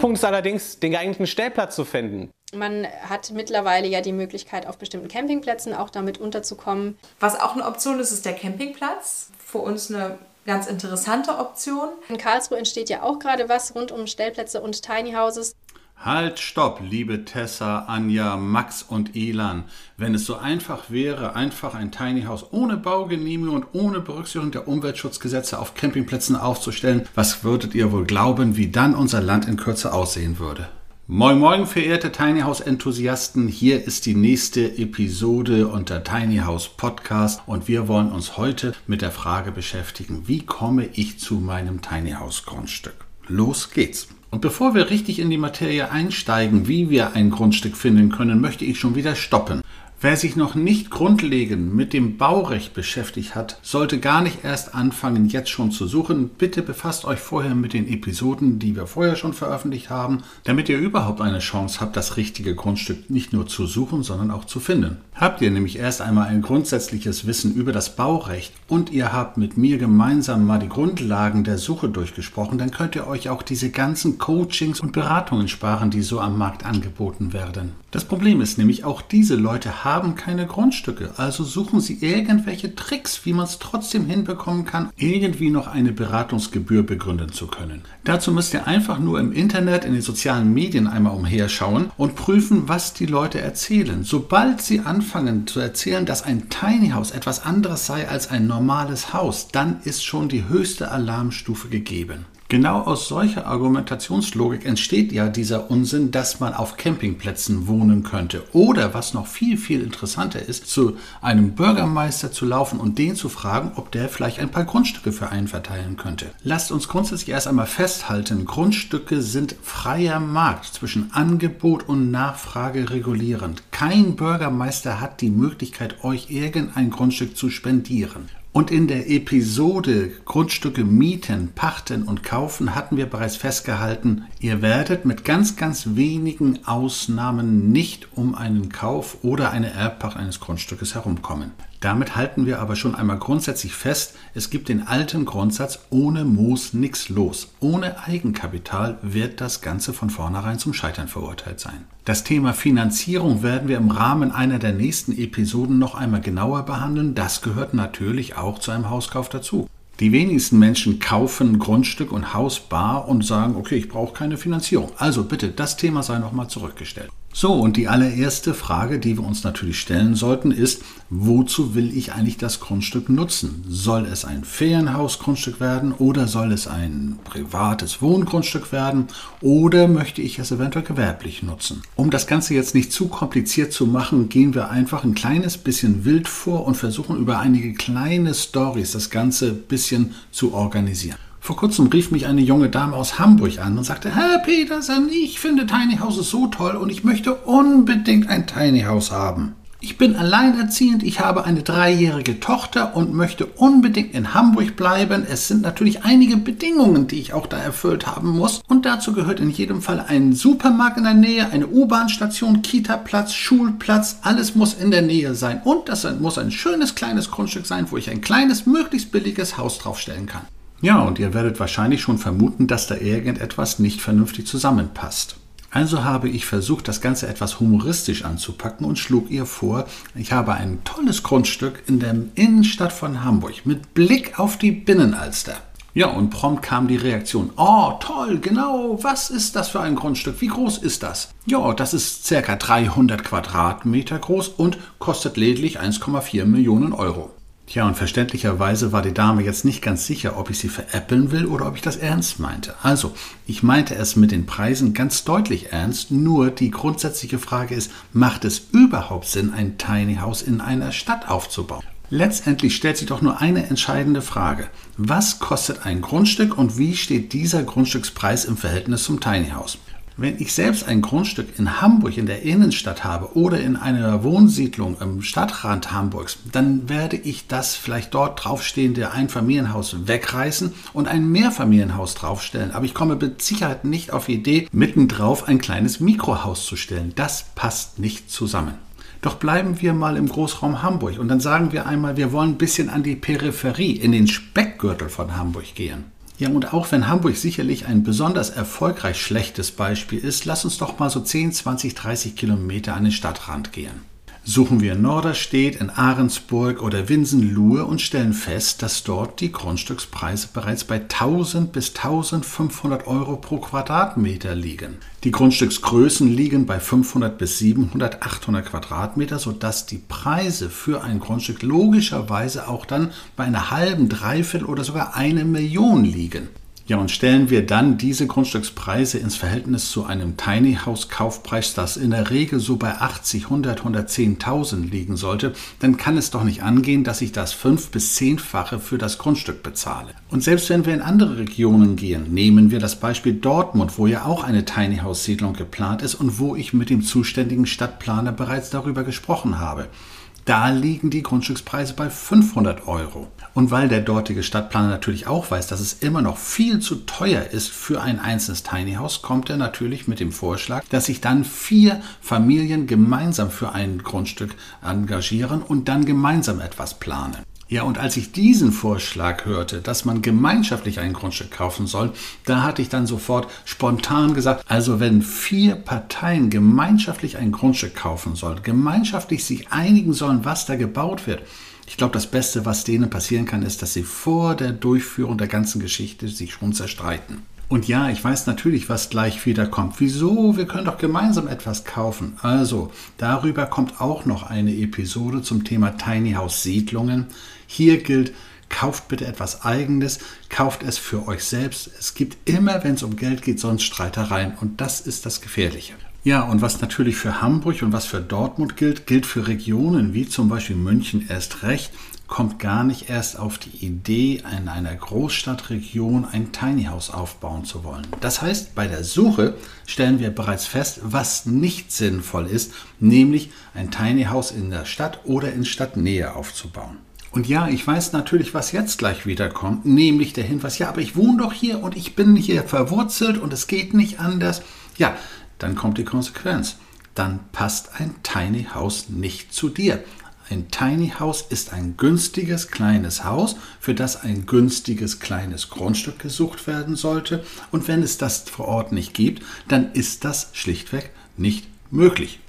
Punkt ist allerdings, den geeigneten Stellplatz zu finden. Man hat mittlerweile ja die Möglichkeit, auf bestimmten Campingplätzen auch damit unterzukommen. Was auch eine Option ist, ist der Campingplatz. Für uns eine ganz interessante Option. In Karlsruhe entsteht ja auch gerade was rund um Stellplätze und Tiny Houses. Halt, stopp, liebe Tessa, Anja, Max und Elan. Wenn es so einfach wäre, einfach ein Tiny House ohne Baugenehmigung und ohne Berücksichtigung der Umweltschutzgesetze auf Campingplätzen aufzustellen, was würdet ihr wohl glauben, wie dann unser Land in Kürze aussehen würde? Moin Moin, verehrte Tiny House Enthusiasten, hier ist die nächste Episode unter Tiny House Podcast und wir wollen uns heute mit der Frage beschäftigen, wie komme ich zu meinem Tiny House Grundstück? Los geht's! Und bevor wir richtig in die Materie einsteigen, wie wir ein Grundstück finden können, möchte ich schon wieder stoppen. Wer sich noch nicht grundlegend mit dem Baurecht beschäftigt hat, sollte gar nicht erst anfangen, jetzt schon zu suchen. Bitte befasst euch vorher mit den Episoden, die wir vorher schon veröffentlicht haben, damit ihr überhaupt eine Chance habt, das richtige Grundstück nicht nur zu suchen, sondern auch zu finden. Habt ihr nämlich erst einmal ein grundsätzliches Wissen über das Baurecht und ihr habt mit mir gemeinsam mal die Grundlagen der Suche durchgesprochen, dann könnt ihr euch auch diese ganzen Coachings und Beratungen sparen, die so am Markt angeboten werden. Das Problem ist nämlich, auch diese Leute haben keine Grundstücke, also suchen sie irgendwelche Tricks, wie man es trotzdem hinbekommen kann, irgendwie noch eine Beratungsgebühr begründen zu können. Dazu müsst ihr einfach nur im Internet, in den sozialen Medien einmal umherschauen und prüfen, was die Leute erzählen. Sobald sie anfangen zu erzählen, dass ein Tiny House etwas anderes sei als ein normales Haus, dann ist schon die höchste Alarmstufe gegeben. Genau aus solcher Argumentationslogik entsteht ja dieser Unsinn, dass man auf Campingplätzen wohnen könnte. Oder was noch viel, viel interessanter ist, zu einem Bürgermeister zu laufen und den zu fragen, ob der vielleicht ein paar Grundstücke für einen verteilen könnte. Lasst uns grundsätzlich erst einmal festhalten, Grundstücke sind freier Markt zwischen Angebot und Nachfrage regulierend. Kein Bürgermeister hat die Möglichkeit, euch irgendein Grundstück zu spendieren. Und in der Episode Grundstücke mieten, pachten und kaufen hatten wir bereits festgehalten, ihr werdet mit ganz, ganz wenigen Ausnahmen nicht um einen Kauf oder eine Erbpacht eines Grundstückes herumkommen. Damit halten wir aber schon einmal grundsätzlich fest, es gibt den alten Grundsatz, ohne Moos nix los. Ohne Eigenkapital wird das Ganze von vornherein zum Scheitern verurteilt sein. Das Thema Finanzierung werden wir im Rahmen einer der nächsten Episoden noch einmal genauer behandeln. Das gehört natürlich auch zu einem Hauskauf dazu. Die wenigsten Menschen kaufen Grundstück und Haus bar und sagen, okay, ich brauche keine Finanzierung. Also bitte, das Thema sei nochmal zurückgestellt. So, und die allererste Frage, die wir uns natürlich stellen sollten, ist, wozu will ich eigentlich das Grundstück nutzen? Soll es ein Ferienhausgrundstück werden oder soll es ein privates Wohngrundstück werden oder möchte ich es eventuell gewerblich nutzen? Um das Ganze jetzt nicht zu kompliziert zu machen, gehen wir einfach ein kleines bisschen wild vor und versuchen über einige kleine Stories das Ganze ein bisschen zu organisieren. Vor kurzem rief mich eine junge Dame aus Hamburg an und sagte, Herr Petersen, ich finde Tiny Houses so toll und ich möchte unbedingt ein Tiny House haben. Ich bin alleinerziehend, ich habe eine dreijährige Tochter und möchte unbedingt in Hamburg bleiben. Es sind natürlich einige Bedingungen, die ich auch da erfüllt haben muss. Und dazu gehört in jedem Fall ein Supermarkt in der Nähe, eine U-Bahn-Station, Kita-Platz, Schulplatz. Alles muss in der Nähe sein. Und das muss ein schönes kleines Grundstück sein, wo ich ein kleines, möglichst billiges Haus draufstellen kann. Ja, und ihr werdet wahrscheinlich schon vermuten, dass da irgendetwas nicht vernünftig zusammenpasst. Also habe ich versucht, das Ganze etwas humoristisch anzupacken und schlug ihr vor, ich habe ein tolles Grundstück in der Innenstadt von Hamburg mit Blick auf die Binnenalster. Ja, und prompt kam die Reaktion. Oh, toll, genau, was ist das für ein Grundstück? Wie groß ist das? Ja, das ist circa 300 Quadratmeter groß und kostet lediglich 1,4 Millionen Euro. Tja, und verständlicherweise war die Dame jetzt nicht ganz sicher, ob ich sie veräppeln will oder ob ich das ernst meinte. Also, ich meinte es mit den Preisen ganz deutlich ernst, nur die grundsätzliche Frage ist, macht es überhaupt Sinn, ein Tiny House in einer Stadt aufzubauen? Letztendlich stellt sich doch nur eine entscheidende Frage. Was kostet ein Grundstück und wie steht dieser Grundstückspreis im Verhältnis zum Tiny House? Wenn ich selbst ein Grundstück in Hamburg in der Innenstadt habe oder in einer Wohnsiedlung im Stadtrand Hamburgs, dann werde ich das vielleicht dort draufstehende Einfamilienhaus wegreißen und ein Mehrfamilienhaus draufstellen. Aber ich komme mit Sicherheit nicht auf die Idee, mittendrauf ein kleines Mikrohaus zu stellen. Das passt nicht zusammen. Doch bleiben wir mal im Großraum Hamburg und dann sagen wir einmal, wir wollen ein bisschen an die Peripherie, in den Speckgürtel von Hamburg gehen. Ja, und auch wenn Hamburg sicherlich ein besonders erfolgreich schlechtes Beispiel ist, lass uns doch mal so 10, 20, 30 Kilometer an den Stadtrand gehen. Suchen wir in Norderstedt, in Ahrensburg oder Winsenlohe und stellen fest, dass dort die Grundstückspreise bereits bei 1000 bis 1500 Euro pro Quadratmeter liegen. Die Grundstücksgrößen liegen bei 500 bis 700, 800 Quadratmeter, sodass die Preise für ein Grundstück logischerweise auch dann bei einer halben, dreiviertel oder sogar eine Million liegen. Ja, und stellen wir dann diese Grundstückspreise ins Verhältnis zu einem Tiny House Kaufpreis, das in der Regel so bei 80, 100, 110.000 liegen sollte, dann kann es doch nicht angehen, dass ich das fünf bis zehnfache für das Grundstück bezahle. Und selbst wenn wir in andere Regionen gehen, nehmen wir das Beispiel Dortmund, wo ja auch eine Tiny House Siedlung geplant ist und wo ich mit dem zuständigen Stadtplaner bereits darüber gesprochen habe. Da liegen die Grundstückspreise bei 500 Euro. Und weil der dortige Stadtplaner natürlich auch weiß, dass es immer noch viel zu teuer ist für ein einzelnes Tiny House, kommt er natürlich mit dem Vorschlag, dass sich dann vier Familien gemeinsam für ein Grundstück engagieren und dann gemeinsam etwas planen. Ja, und als ich diesen Vorschlag hörte, dass man gemeinschaftlich ein Grundstück kaufen soll, da hatte ich dann sofort spontan gesagt, also wenn vier Parteien gemeinschaftlich ein Grundstück kaufen sollen, gemeinschaftlich sich einigen sollen, was da gebaut wird, ich glaube, das Beste, was denen passieren kann, ist, dass sie vor der Durchführung der ganzen Geschichte sich schon zerstreiten. Und ja, ich weiß natürlich, was gleich wieder kommt. Wieso? Wir können doch gemeinsam etwas kaufen. Also, darüber kommt auch noch eine Episode zum Thema Tiny House Siedlungen. Hier gilt, kauft bitte etwas Eigenes, kauft es für euch selbst. Es gibt immer, wenn es um Geld geht, sonst Streitereien und das ist das Gefährliche. Ja, und was natürlich für Hamburg und was für Dortmund gilt, gilt für Regionen wie zum Beispiel München erst recht, kommt gar nicht erst auf die Idee, in einer Großstadtregion ein Tiny House aufbauen zu wollen. Das heißt, bei der Suche stellen wir bereits fest, was nicht sinnvoll ist, nämlich ein Tiny House in der Stadt oder in Stadtnähe aufzubauen. Und ja, ich weiß natürlich, was jetzt gleich wieder kommt, nämlich der Hinweis, ja, aber ich wohne doch hier und ich bin hier verwurzelt und es geht nicht anders. Ja, dann kommt die Konsequenz. Dann passt ein Tiny House nicht zu dir. Ein Tiny House ist ein günstiges kleines Haus, für das ein günstiges kleines Grundstück gesucht werden sollte. Und wenn es das vor Ort nicht gibt, dann ist das schlichtweg nicht möglich.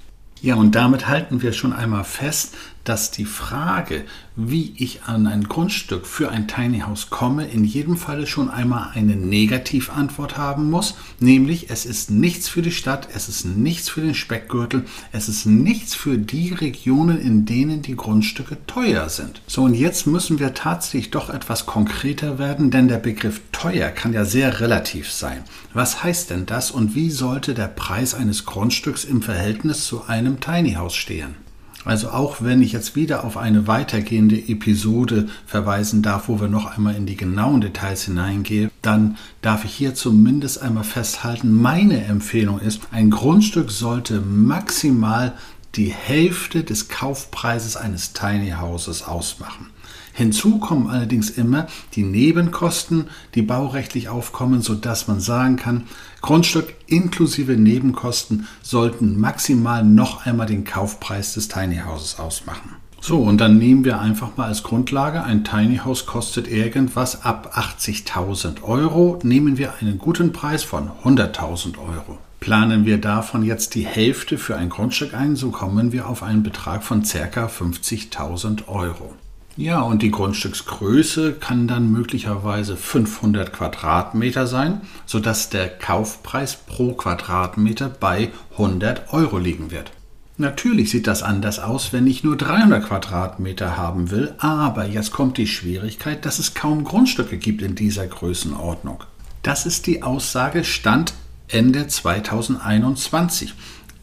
Ja, und damit halten wir schon einmal fest, dass die Frage, wie ich an ein Grundstück für ein Tiny House komme, in jedem Falle schon einmal eine Negativantwort haben muss, nämlich es ist nichts für die Stadt, es ist nichts für den Speckgürtel, es ist nichts für die Regionen, in denen die Grundstücke teuer sind. So, und jetzt müssen wir tatsächlich doch etwas konkreter werden, denn der Begriff teuer kann ja sehr relativ sein. Was heißt denn das und wie sollte der Preis eines Grundstücks im Verhältnis zu einem Tiny House stehen? Also auch wenn ich jetzt wieder auf eine weitergehende Episode verweisen darf, wo wir noch einmal in die genauen Details hineingehen, dann darf ich hier zumindest einmal festhalten, meine Empfehlung ist, ein Grundstück sollte maximal die Hälfte des Kaufpreises eines Tiny Houses ausmachen. Hinzu kommen allerdings immer die Nebenkosten, die baurechtlich aufkommen, sodass man sagen kann, Grundstück inklusive Nebenkosten sollten maximal noch einmal den Kaufpreis des Tiny Houses ausmachen. So, und dann nehmen wir einfach mal als Grundlage, ein Tiny House kostet irgendwas ab 80.000 Euro. Nehmen wir einen guten Preis von 100.000 Euro. Planen wir davon jetzt die Hälfte für ein Grundstück ein, so kommen wir auf einen Betrag von ca. 50.000 Euro. Ja, und die Grundstücksgröße kann dann möglicherweise 500 Quadratmeter sein, sodass der Kaufpreis pro Quadratmeter bei 100 Euro liegen wird. Natürlich sieht das anders aus, wenn ich nur 300 Quadratmeter haben will, aber jetzt kommt die Schwierigkeit, dass es kaum Grundstücke gibt in dieser Größenordnung. Das ist die Aussage Stand Ende 2021.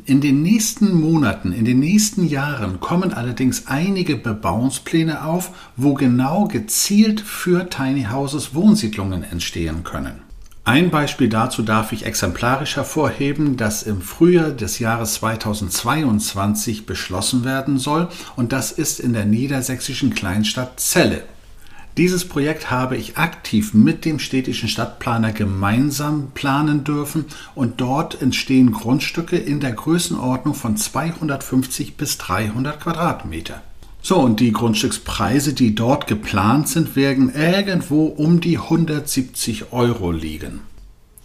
In den nächsten Monaten, in den nächsten Jahren kommen allerdings einige Bebauungspläne auf, wo genau gezielt für Tiny Houses Wohnsiedlungen entstehen können. Ein Beispiel dazu darf ich exemplarisch hervorheben, das im Frühjahr des Jahres 2022 beschlossen werden soll, und das ist in der niedersächsischen Kleinstadt Celle. Dieses Projekt habe ich aktiv mit dem städtischen Stadtplaner gemeinsam planen dürfen und dort entstehen Grundstücke in der Größenordnung von 250 bis 300 Quadratmeter. So, und die Grundstückspreise, die dort geplant sind, werden irgendwo um die 170 Euro liegen.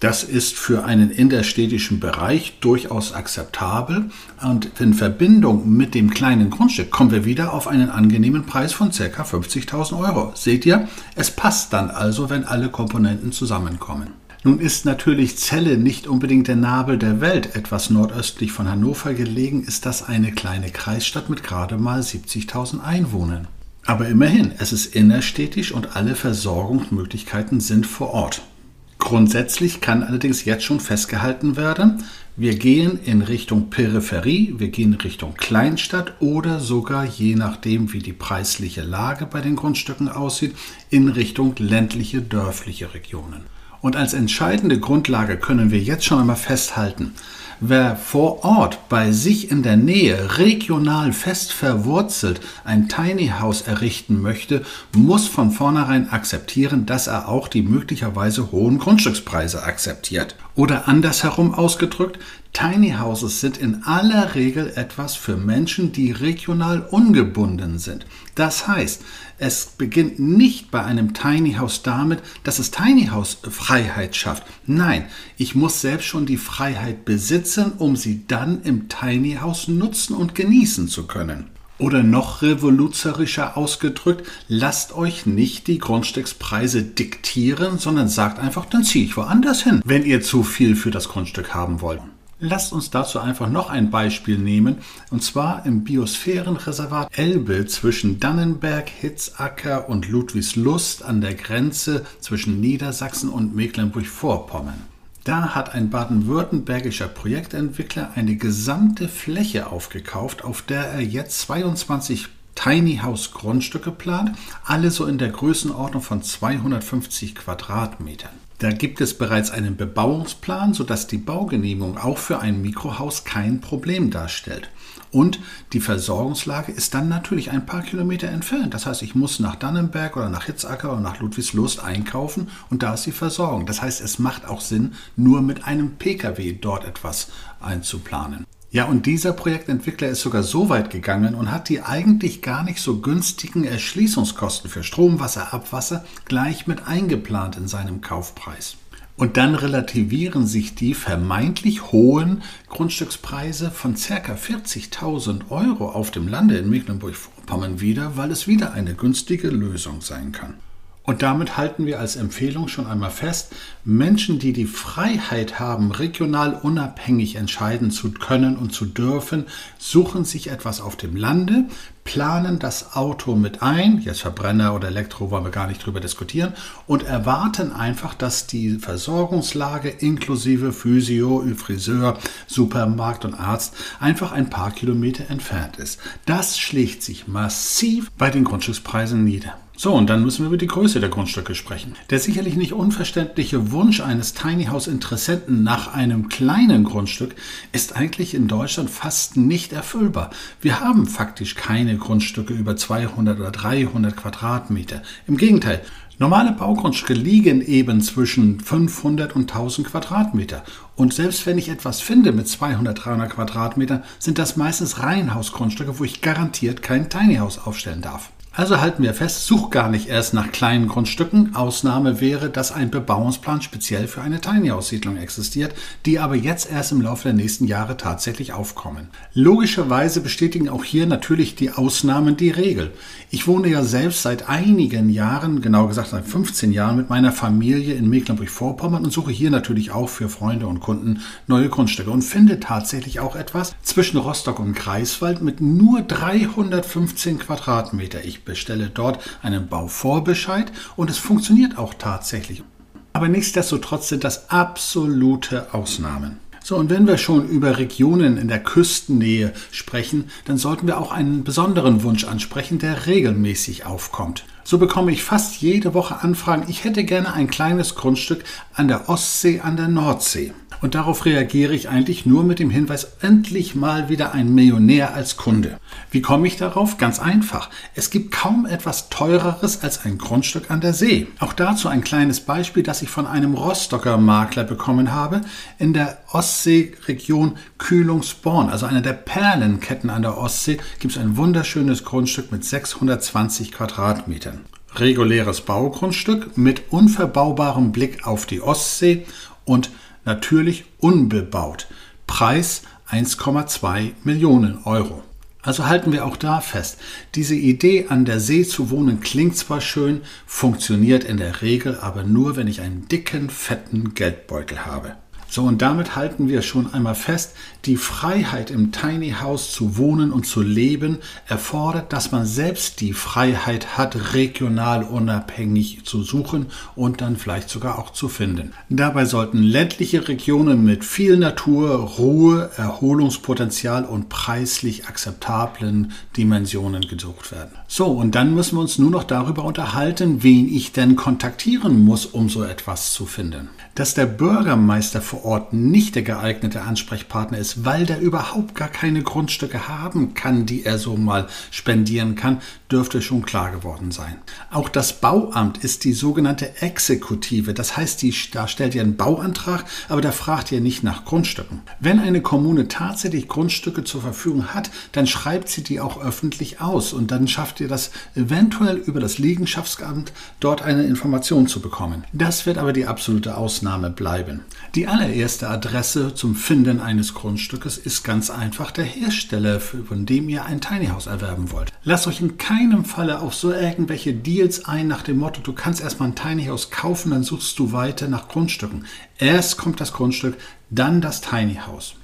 Das ist für einen innerstädtischen Bereich durchaus akzeptabel und in Verbindung mit dem kleinen Grundstück kommen wir wieder auf einen angenehmen Preis von ca. 50.000 Euro. Seht ihr, es passt dann also, wenn alle Komponenten zusammenkommen. Nun ist natürlich Celle nicht unbedingt der Nabel der Welt. Etwas nordöstlich von Hannover gelegen ist das eine kleine Kreisstadt mit gerade mal 70.000 Einwohnern. Aber immerhin, es ist innerstädtisch und alle Versorgungsmöglichkeiten sind vor Ort. Grundsätzlich kann allerdings jetzt schon festgehalten werden, wir gehen in Richtung Peripherie, wir gehen in Richtung Kleinstadt oder sogar, je nachdem wie die preisliche Lage bei den Grundstücken aussieht, in Richtung ländliche, dörfliche Regionen. Und als entscheidende Grundlage können wir jetzt schon einmal festhalten, wer vor Ort bei sich in der Nähe regional fest verwurzelt ein Tiny House errichten möchte, muss von vornherein akzeptieren, dass er auch die möglicherweise hohen Grundstückspreise akzeptiert. Oder andersherum ausgedrückt, Tiny Houses sind in aller Regel etwas für Menschen, die regional ungebunden sind. Das heißt, es beginnt nicht bei einem Tiny House damit, dass es Tiny House Freiheit schafft. Nein, ich muss selbst schon die Freiheit besitzen, um sie dann im Tiny House nutzen und genießen zu können. Oder noch revolutionärischer ausgedrückt, lasst euch nicht die Grundstückspreise diktieren, sondern sagt einfach, dann ziehe ich woanders hin, wenn ihr zu viel für das Grundstück haben wollt. Lasst uns dazu einfach noch ein Beispiel nehmen, und zwar im Biosphärenreservat Elbe zwischen Dannenberg, Hitzacker und Ludwigslust an der Grenze zwischen Niedersachsen und Mecklenburg-Vorpommern. Da hat ein baden-württembergischer Projektentwickler eine gesamte Fläche aufgekauft, auf der er jetzt 22 Tiny House Grundstücke plant, alle so in der Größenordnung von 250 Quadratmetern. Da gibt es bereits einen Bebauungsplan, sodass die Baugenehmigung auch für ein Mikrohaus kein Problem darstellt. Und die Versorgungslage ist dann natürlich ein paar Kilometer entfernt. Das heißt, ich muss nach Dannenberg oder nach Hitzacker oder nach Ludwigslust einkaufen und da ist die Versorgung. Das heißt, es macht auch Sinn, nur mit einem Pkw dort etwas einzuplanen. Ja, und dieser Projektentwickler ist sogar so weit gegangen und hat die eigentlich gar nicht so günstigen Erschließungskosten für Strom, Wasser, Abwasser gleich mit eingeplant in seinem Kaufpreis. Und dann relativieren sich die vermeintlich hohen Grundstückspreise von ca. 40.000 Euro auf dem Lande in Mecklenburg-Vorpommern wieder, weil es wieder eine günstige Lösung sein kann. Und damit halten wir als Empfehlung schon einmal fest, Menschen, die die Freiheit haben, regional unabhängig entscheiden zu können und zu dürfen, suchen sich etwas auf dem Lande, planen das Auto mit ein, jetzt Verbrenner oder Elektro wollen wir gar nicht drüber diskutieren, und erwarten einfach, dass die Versorgungslage inklusive Physio, Friseur, Supermarkt und Arzt einfach ein paar Kilometer entfernt ist. Das schlägt sich massiv bei den Grundstückspreisen nieder. So, und dann müssen wir über die Größe der Grundstücke sprechen. Der sicherlich nicht unverständliche Wunsch eines Tiny House Interessenten nach einem kleinen Grundstück ist eigentlich in Deutschland fast nicht erfüllbar. Wir haben faktisch keine Grundstücke über 200 oder 300 Quadratmeter. Im Gegenteil, Normale Baugrundstücke liegen eben zwischen 500 und 1000 Quadratmeter. Und selbst wenn ich etwas finde mit 200, 300 Quadratmeter, sind das meistens Reihenhausgrundstücke, wo ich garantiert kein Tiny House aufstellen darf. Also halten wir fest, such gar nicht erst nach kleinen Grundstücken. Ausnahme wäre, dass ein Bebauungsplan speziell für eine Tiny House Siedlung existiert, die aber jetzt erst im Laufe der nächsten Jahre tatsächlich aufkommen. Logischerweise bestätigen auch hier natürlich die Ausnahmen die Regel. Ich wohne ja selbst seit einigen Jahren, genau gesagt seit 15 Jahren, mit meiner Familie in Mecklenburg-Vorpommern und suche hier natürlich auch für Freunde und Kunden neue Grundstücke und finde tatsächlich auch etwas zwischen Rostock und Greifswald mit nur 315 Quadratmeter. Ich bestelle dort einen Bauvorbescheid und es funktioniert auch tatsächlich. Aber nichtsdestotrotz sind das absolute Ausnahmen. So, und wenn wir schon über Regionen in der Küstennähe sprechen, dann sollten wir auch einen besonderen Wunsch ansprechen, der regelmäßig aufkommt. So bekomme ich fast jede Woche Anfragen, ich hätte gerne ein kleines Grundstück an der Ostsee, an der Nordsee. Und darauf reagiere ich eigentlich nur mit dem Hinweis, endlich mal wieder ein Millionär als Kunde. Wie komme ich darauf? Ganz einfach. Es gibt kaum etwas teureres als ein Grundstück an der See. Auch dazu ein kleines Beispiel, das ich von einem Rostocker Makler bekommen habe. In der Ostseeregion Kühlungsborn, also einer der Perlenketten an der Ostsee, gibt es ein wunderschönes Grundstück mit 620 Quadratmetern reguläres Baugrundstück mit unverbaubarem Blick auf die Ostsee und natürlich unbebaut. Preis 1,2 Millionen Euro. Also halten wir auch da fest, diese Idee an der See zu wohnen klingt zwar schön, funktioniert in der Regel aber nur, wenn ich einen dicken, fetten Geldbeutel habe. So, und damit halten wir schon einmal fest, die Freiheit im Tiny House zu wohnen und zu leben erfordert, dass man selbst die Freiheit hat, regional unabhängig zu suchen und dann vielleicht sogar auch zu finden. Dabei sollten ländliche Regionen mit viel Natur, Ruhe, Erholungspotenzial und preislich akzeptablen Dimensionen gesucht werden. So, und dann müssen wir uns nur noch darüber unterhalten, wen ich denn kontaktieren muss, um so etwas zu finden. Dass der Bürgermeister vor Ort nicht der geeignete Ansprechpartner ist, weil der überhaupt gar keine Grundstücke haben kann, die er so mal spendieren kann, dürfte schon klar geworden sein. Auch das Bauamt ist die sogenannte Exekutive. Das heißt, die, da stellt ihr einen Bauantrag, aber da fragt ihr nicht nach Grundstücken. Wenn eine Kommune tatsächlich Grundstücke zur Verfügung hat, dann schreibt sie die auch öffentlich aus und dann schafft ihr das eventuell über das Liegenschaftsamt dort eine Information zu bekommen. Das wird aber die absolute Ausnahme bleiben. Die allererste Adresse zum Finden eines Grundstückes ist ganz einfach der Hersteller, von dem ihr ein Tiny House erwerben wollt. Lasst euch in keinem keinem Falle auf so irgendwelche Deals ein nach dem Motto, du kannst erstmal ein Tiny House kaufen, dann suchst du weiter nach Grundstücken. Erst kommt das Grundstück, dann das Tiny House.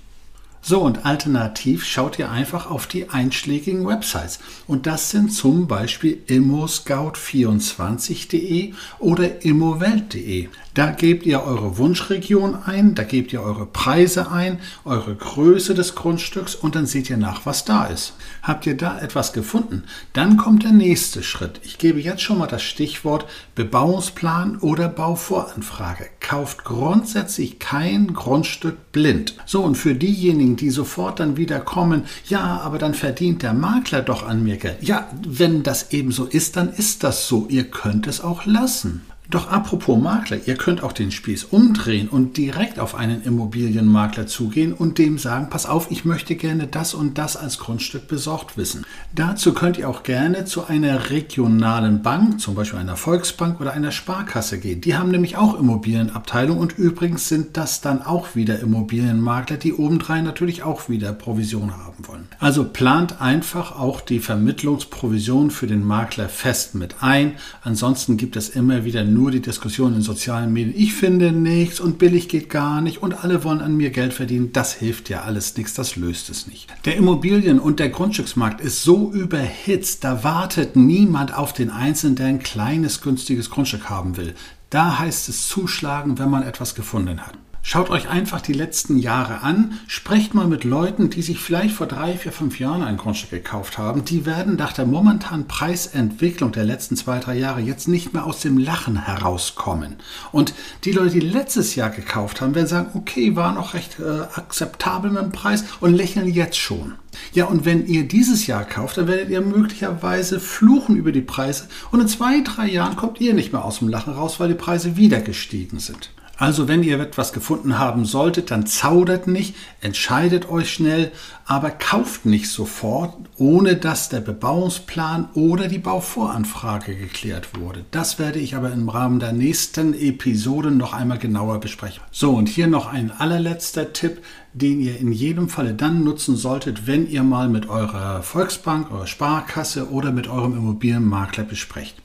So, und alternativ schaut ihr einfach auf die einschlägigen Websites. Und das sind zum Beispiel immoscout24.de oder immowelt.de. Da gebt ihr eure Wunschregion ein, da gebt ihr eure Preise ein, eure Größe des Grundstücks und dann seht ihr nach, was da ist. Habt ihr da etwas gefunden? Dann kommt der nächste Schritt. Ich gebe jetzt schon mal das Stichwort Bebauungsplan oder Bauvoranfrage. Kauft grundsätzlich kein Grundstück blind. So, und für diejenigen, die sofort dann wieder kommen, ja, aber dann verdient der Makler doch an mir Geld. Ja, wenn das eben so ist, dann ist das so. Ihr könnt es auch lassen. Doch apropos Makler, ihr könnt auch den Spieß umdrehen und direkt auf einen Immobilienmakler zugehen und dem sagen, pass auf, ich möchte gerne das und das als Grundstück besorgt wissen. Dazu könnt ihr auch gerne zu einer regionalen Bank, zum Beispiel einer Volksbank oder einer Sparkasse gehen. Die haben nämlich auch Immobilienabteilung und übrigens sind das dann auch wieder Immobilienmakler, die obendrein natürlich auch wieder Provision haben wollen. Also plant einfach auch die Vermittlungsprovision für den Makler fest mit ein. Ansonsten gibt es immer wieder nur nur die Diskussion in sozialen Medien. Ich finde nichts und billig geht gar nicht und alle wollen an mir Geld verdienen. Das hilft ja alles nichts, das löst es nicht. Der Immobilien- und der Grundstücksmarkt ist so überhitzt, da wartet niemand auf den Einzelnen, der ein kleines, günstiges Grundstück haben will. Da heißt es zuschlagen, wenn man etwas gefunden hat. Schaut euch einfach die letzten Jahre an, sprecht mal mit Leuten, die sich vielleicht vor drei, vier, fünf Jahren ein Grundstück gekauft haben. Die werden nach der momentanen Preisentwicklung der letzten zwei, drei Jahre jetzt nicht mehr aus dem Lachen herauskommen. Und die Leute, die letztes Jahr gekauft haben, werden sagen, okay, war noch recht äh, akzeptabel mit dem Preis und lächeln jetzt schon. Ja, und wenn ihr dieses Jahr kauft, dann werdet ihr möglicherweise fluchen über die Preise und in zwei, drei Jahren kommt ihr nicht mehr aus dem Lachen raus, weil die Preise wieder gestiegen sind. Also wenn ihr etwas gefunden haben solltet, dann zaudert nicht, entscheidet euch schnell, aber kauft nicht sofort, ohne dass der Bebauungsplan oder die Bauvoranfrage geklärt wurde. Das werde ich aber im Rahmen der nächsten Episoden noch einmal genauer besprechen. So, und hier noch ein allerletzter Tipp, den ihr in jedem Falle dann nutzen solltet, wenn ihr mal mit eurer Volksbank, eurer Sparkasse oder mit eurem Immobilienmakler besprecht.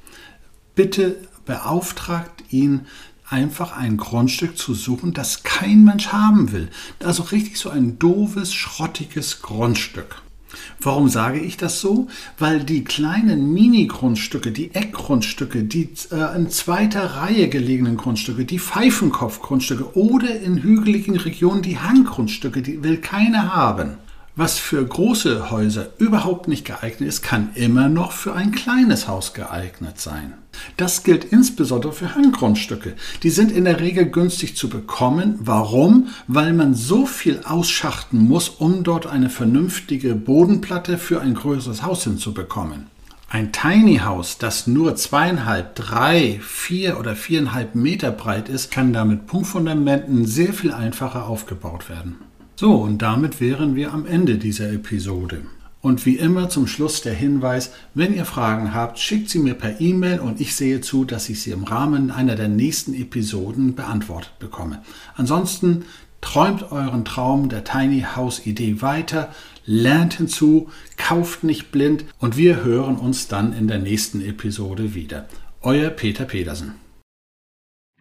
Bitte beauftragt ihn, einfach ein Grundstück zu suchen, das kein Mensch haben will. Also richtig so ein doofes, schrottiges Grundstück. Warum sage ich das so? Weil die kleinen Mini-Grundstücke, die Eckgrundstücke, die äh, in zweiter Reihe gelegenen Grundstücke, die Pfeifenkopfgrundstücke oder in hügeligen Regionen die Hanggrundstücke, die will keiner haben. Was für große Häuser überhaupt nicht geeignet ist, kann immer noch für ein kleines Haus geeignet sein. Das gilt insbesondere für Hanggrundstücke. Die sind in der Regel günstig zu bekommen. Warum? Weil man so viel ausschachten muss, um dort eine vernünftige Bodenplatte für ein größeres Haus hinzubekommen. Ein Tiny House, das nur zweieinhalb, drei, vier oder viereinhalb Meter breit ist, kann damit Punktfundamenten sehr viel einfacher aufgebaut werden. So, und damit wären wir am Ende dieser Episode. Und wie immer zum Schluss der Hinweis, wenn ihr Fragen habt, schickt sie mir per E-Mail und ich sehe zu, dass ich sie im Rahmen einer der nächsten Episoden beantwortet bekomme. Ansonsten träumt euren Traum der Tiny House Idee weiter, lernt hinzu, kauft nicht blind und wir hören uns dann in der nächsten Episode wieder. Euer Peter Pedersen.